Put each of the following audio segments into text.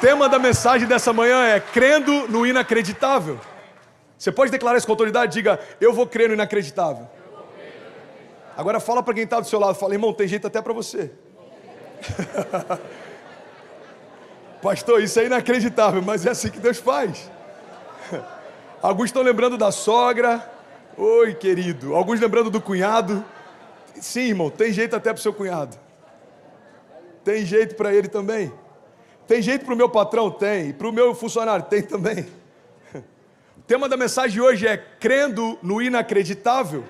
tema da mensagem dessa manhã é crendo no inacreditável. Você pode declarar isso com autoridade? Diga, eu vou crer no inacreditável. Agora fala para quem está do seu lado, fala, irmão, tem jeito até para você. Pastor, isso é inacreditável, mas é assim que Deus faz. Alguns estão lembrando da sogra. Oi, querido. Alguns lembrando do cunhado. Sim, irmão, tem jeito até para o seu cunhado. Tem jeito para ele também. Tem jeito para o meu patrão? Tem. Para o meu funcionário? Tem também. O tema da mensagem hoje é crendo no inacreditável.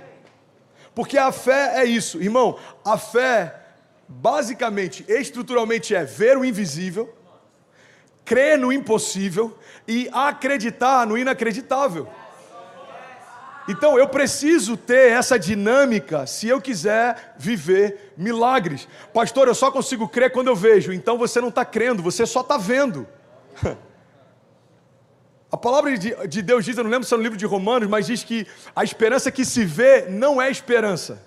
Porque a fé é isso, irmão. A fé, basicamente, estruturalmente, é ver o invisível, crer no impossível e acreditar no inacreditável. Então eu preciso ter essa dinâmica se eu quiser viver milagres. Pastor, eu só consigo crer quando eu vejo. Então você não está crendo, você só está vendo. A palavra de Deus diz, eu não lembro se é no livro de Romanos, mas diz que a esperança que se vê não é esperança.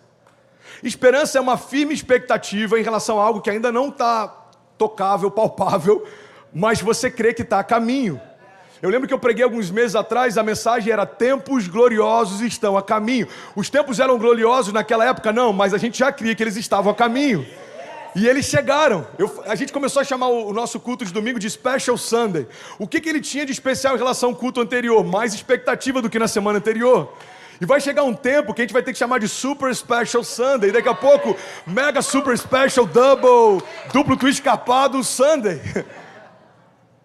Esperança é uma firme expectativa em relação a algo que ainda não está tocável, palpável, mas você crê que está a caminho. Eu lembro que eu preguei alguns meses atrás, a mensagem era tempos gloriosos estão a caminho. Os tempos eram gloriosos naquela época? Não, mas a gente já cria que eles estavam a caminho. E eles chegaram. Eu, a gente começou a chamar o, nosso culto de domingo de Special Sunday. O que, que ele tinha de especial em relação ao culto anterior? Mais expectativa do que na semana anterior. E vai chegar um tempo que a gente vai ter que chamar de Super Special Sunday. Daqui a pouco, Mega Super Special Double, duplo twist capado Sunday.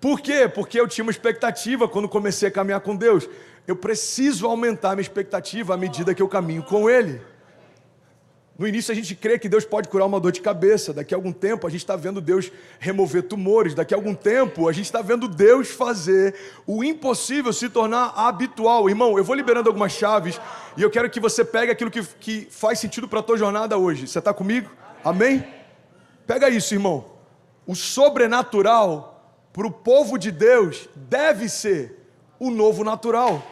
Por quê? Porque eu tinha uma expectativa quando comecei a caminhar com Deus. Eu preciso aumentar minha expectativa à medida que eu caminho com Ele. No início a gente crê que Deus pode curar uma dor de cabeça. Daqui a algum tempo a gente está vendo Deus remover tumores. Daqui a algum tempo a gente está vendo Deus fazer o impossível se tornar habitual. Irmão, eu vou liberando algumas chaves e eu quero que você pegue aquilo que, que faz sentido para a tua jornada hoje. Você está comigo? Amém? Pega isso, irmão. O sobrenatural para o povo de Deus deve ser o novo natural.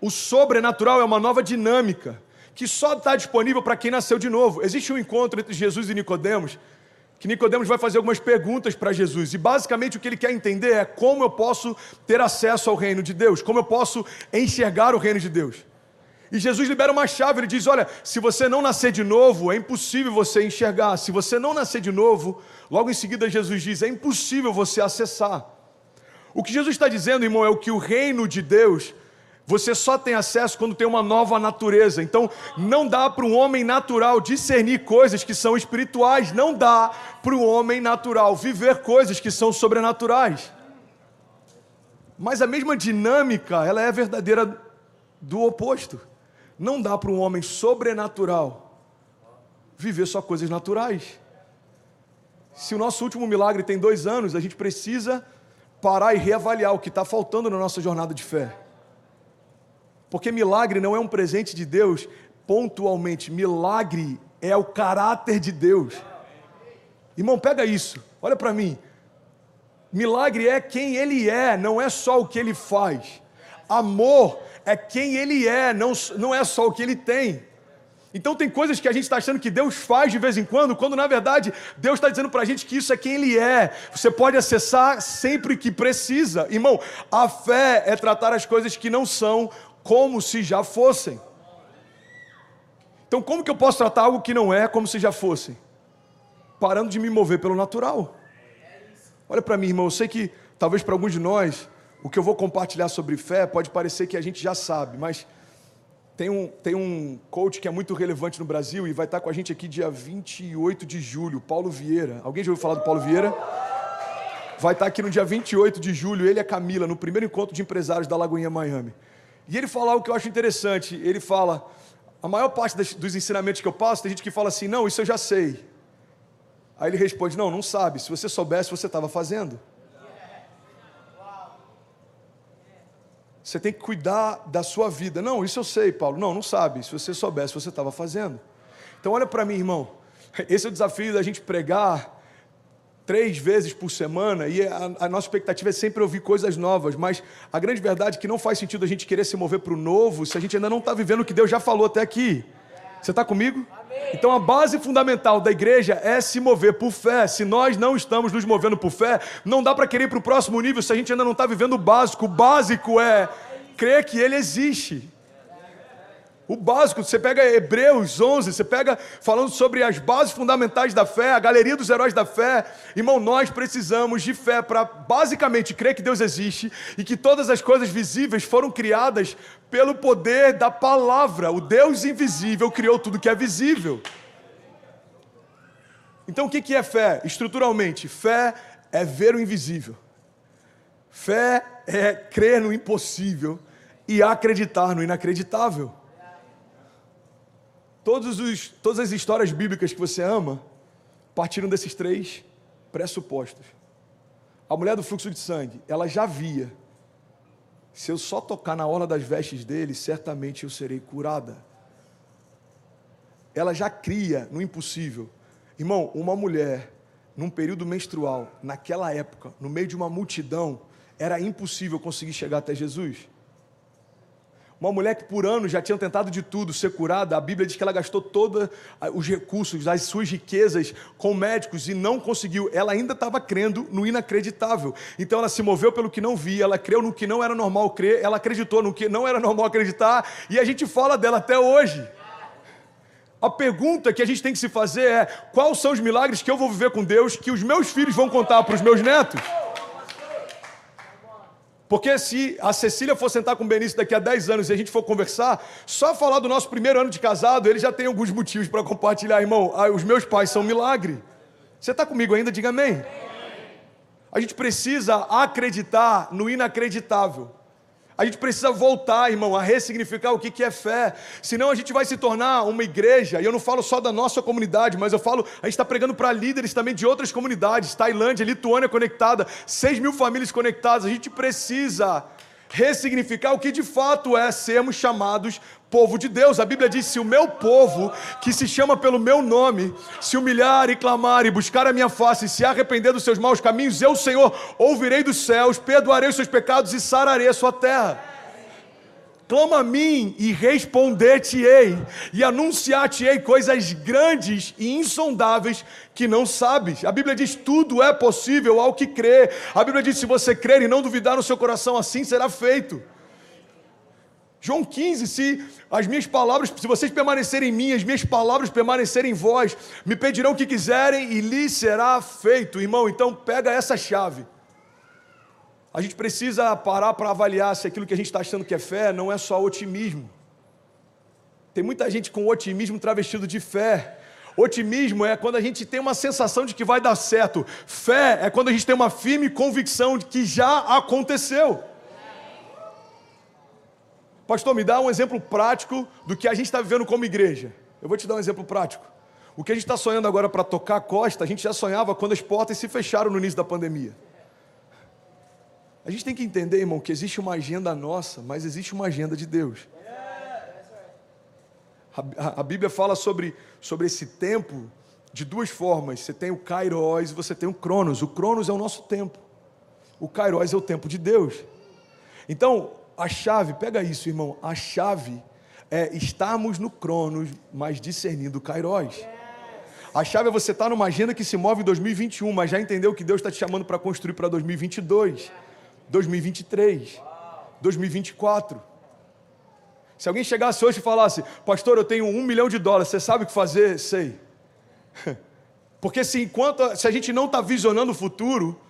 O sobrenatural é uma nova dinâmica que só está disponível para quem nasceu de novo. Existe um encontro entre Jesus e Nicodemos, que Nicodemos vai fazer algumas perguntas para Jesus e basicamente o que ele quer entender é como eu posso ter acesso ao reino de Deus, como eu posso enxergar o reino de Deus. E Jesus libera uma chave, ele diz: Olha, se você não nascer de novo, é impossível você enxergar. Se você não nascer de novo, logo em seguida Jesus diz: É impossível você acessar. O que Jesus está dizendo, irmão, é o que o reino de Deus, você só tem acesso quando tem uma nova natureza. Então, não dá para um homem natural discernir coisas que são espirituais, não dá para o homem natural viver coisas que são sobrenaturais. Mas a mesma dinâmica, ela é verdadeira do oposto. Não dá para um homem sobrenatural viver só coisas naturais. Se o nosso último milagre tem dois anos, a gente precisa parar e reavaliar o que está faltando na nossa jornada de fé. Porque milagre não é um presente de Deus pontualmente, milagre é o caráter de Deus. Irmão, pega isso, olha para mim. Milagre é quem Ele é, não é só o que Ele faz. Amor é quem Ele é, não, não é só o que Ele tem. Então tem coisas que a gente está achando que Deus faz de vez em quando, quando na verdade Deus está dizendo para a gente que isso é quem Ele é. Você pode acessar sempre que precisa. Irmão, a fé é tratar as coisas que não são como se já fossem. Então como que eu posso tratar algo que não é como se já fossem? Parando de me mover pelo natural. Olha para mim, irmão, eu sei que talvez para alguns de nós o que eu vou compartilhar sobre fé pode parecer que a gente já sabe, mas tem um, tem um coach que é muito relevante no Brasil e vai estar com a gente aqui dia 28 de julho, Paulo Vieira. Alguém já ouviu falar do Paulo Vieira? Vai estar aqui no dia 28 de julho, ele e a Camila, no primeiro encontro de empresários da Lagoinha Miami. E ele fala algo que eu acho interessante. Ele fala: a maior parte das, dos ensinamentos que eu passo, tem gente que fala assim, não, isso eu já sei. Aí ele responde: não, não sabe. Se você soubesse, você estava fazendo. Você tem que cuidar da sua vida. Não, isso eu sei, Paulo. Não, não sabe. Se você soubesse, você estava fazendo. Então, olha para mim, irmão. Esse é o desafio da gente pregar três vezes por semana e a, a, nossa expectativa é sempre ouvir coisas novas, mas a grande verdade é que não faz sentido a gente querer se mover para o novo se a gente ainda não está vivendo o que Deus já falou até aqui. Você está comigo? Então a base fundamental da igreja é se mover por fé. Se nós não estamos nos movendo por fé, não dá para querer ir para o próximo nível se a gente ainda não está vivendo o básico. O básico é crer que Ele existe. O básico, você pega Hebreus 11, você pega falando sobre as bases fundamentais da fé, a galeria dos heróis da fé. Irmão, nós precisamos de fé para basicamente crer que Deus existe e que todas as coisas visíveis foram criadas pelo poder da palavra. O Deus invisível criou tudo que é visível. Então o que é fé? Estruturalmente, fé é ver o invisível. Fé é crer no impossível e acreditar no inacreditável. Os, todas as histórias bíblicas que você ama partiram desses três pressupostos. A mulher do fluxo de sangue, ela já via. Se eu só tocar na orla das vestes dele, certamente eu serei curada. Ela já cria no impossível. Irmão, uma mulher num período menstrual, naquela época, no meio de uma multidão, era impossível conseguir chegar até Jesus. Uma mulher que por anos já tinha tentado de tudo ser curada, a Bíblia diz que ela gastou todos os recursos, as suas riquezas com médicos e não conseguiu. Ela ainda estava crendo no inacreditável. Então ela se moveu pelo que não via, ela creu no que não era normal crer, ela acreditou no que não era normal acreditar e a gente fala dela até hoje. A pergunta que a gente tem que se fazer é: quais são os milagres que eu vou viver com Deus que os meus filhos vão contar para os meus netos? Porque se a Cecília for sentar com o Benício daqui a 10 anos e a gente for conversar, só falar do nosso primeiro ano de casado, ele já tem alguns motivos para compartilhar, irmão. Ah, os meus pais são um milagre. Você está comigo ainda? Diga amém. A gente precisa acreditar no inacreditável. A gente precisa voltar, irmão, a ressignificar o que é fé. Senão a gente vai se tornar uma igreja, e eu não falo só da nossa comunidade, mas eu falo, a gente está pregando para líderes também de outras comunidades, Tailândia, Lituânia conectada, 6 mil famílias conectadas. A gente precisa ressignificar o que de fato é sermos chamados povo de Deus. A Bíblia diz: se o meu povo, que se chama pelo meu nome, se humilhar e clamar e buscar a minha face e se arrepender dos seus maus caminhos, eu, Senhor, ouvirei dos céus, perdoarei os seus pecados e sararei a sua terra. Clama a mim e responder-te-ei, e anunciar-te-ei coisas grandes e insondáveis que não sabes. A Bíblia diz: tudo é possível ao que crê. A Bíblia diz: se você crer e não duvidar no seu coração, assim será feito. João 15, se as minhas palavras, se vocês permanecerem em mim, as minhas palavras permanecerem em vós, me pedirão o que quiserem e lhes será feito. Irmão, então pega essa chave. A gente precisa parar para avaliar se aquilo que a gente está achando que é fé não é só otimismo. Tem muita gente com otimismo travestido de fé. Otimismo é quando a gente tem uma sensação de que vai dar certo. Fé é quando a gente tem uma firme convicção de que já aconteceu. Pastor, me dá um exemplo prático do que a gente está vivendo como igreja. Eu vou te dar um exemplo prático. O que a gente está sonhando agora para tocar a costa, a gente já sonhava quando as portas se fecharam no início da pandemia. A gente tem que entender, irmão, que existe uma agenda nossa, mas existe uma agenda de Deus. A, a, Bíblia fala sobre, sobre esse tempo de duas formas. Você tem o Kairos e você tem o Cronos. O Cronos é o nosso tempo. O Kairos é o tempo de Deus. Então, a chave, pega isso, irmão. A chave é estarmos no Cronos, mas discernindo o. A chave é você estar numa agenda que se move em 2021, mas já entendeu que Deus está te chamando para construir para 2022, 2023, 2024. Se alguém chegasse hoje e falasse, pastor, eu tenho um milhão de dólares, você sabe o que fazer? Sei. Porque se enquanto se a gente não está visionando o futuro,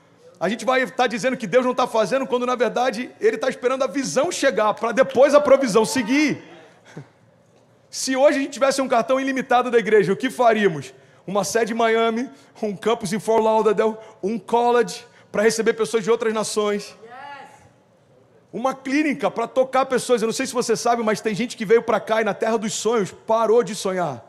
a gente vai estar tá dizendo que Deus não está fazendo, quando na verdade Ele está esperando a visão chegar, para depois a provisão seguir. Se hoje a gente tivesse um cartão ilimitado da igreja, o que faríamos? Uma sede em Miami, um campus em Fort Lauderdale, um college para receber pessoas de outras nações. Uma clínica para tocar pessoas. Eu não sei se você sabe, mas tem gente que veio para cá e na terra dos sonhos parou de sonhar.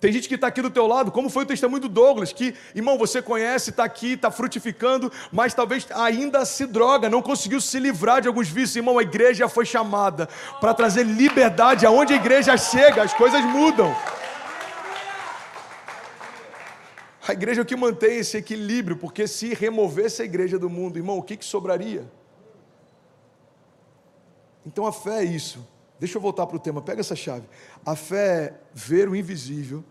Tem gente que está aqui do teu lado, como foi o testemunho do Douglas, que, irmão, você conhece, está aqui, está frutificando, mas talvez ainda se droga, não conseguiu se livrar de alguns vícios. Irmão, a igreja foi chamada para trazer liberdade. Aonde a igreja chega, as coisas mudam. A igreja é o que mantém esse equilíbrio, porque se removesse a igreja do mundo, irmão, o que, que sobraria? Então a fé é isso. Deixa eu voltar para o tema, pega essa chave. A fé é ver o invisível,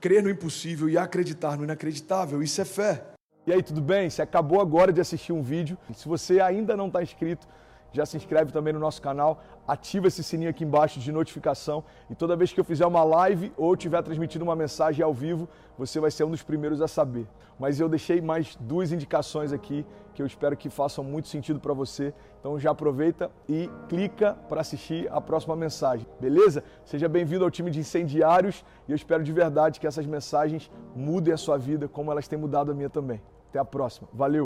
crer no impossível e acreditar no inacreditável. Isso é fé. E aí, tudo bem? Você acabou agora de assistir um vídeo. Se você ainda não está inscrito, já se inscreve também no nosso canal, ativa esse sininho aqui embaixo de notificação e toda vez que eu fizer uma live ou estiver transmitindo uma mensagem ao vivo, você vai ser um dos primeiros a saber. Mas eu deixei mais duas indicações aqui que eu espero que façam muito sentido para você. Então já aproveita e clica para assistir a próxima mensagem, beleza? Seja bem-vindo ao time de incendiários e eu espero de verdade que essas mensagens mudem a sua vida como elas têm mudado a minha também. Até a próxima. Valeu!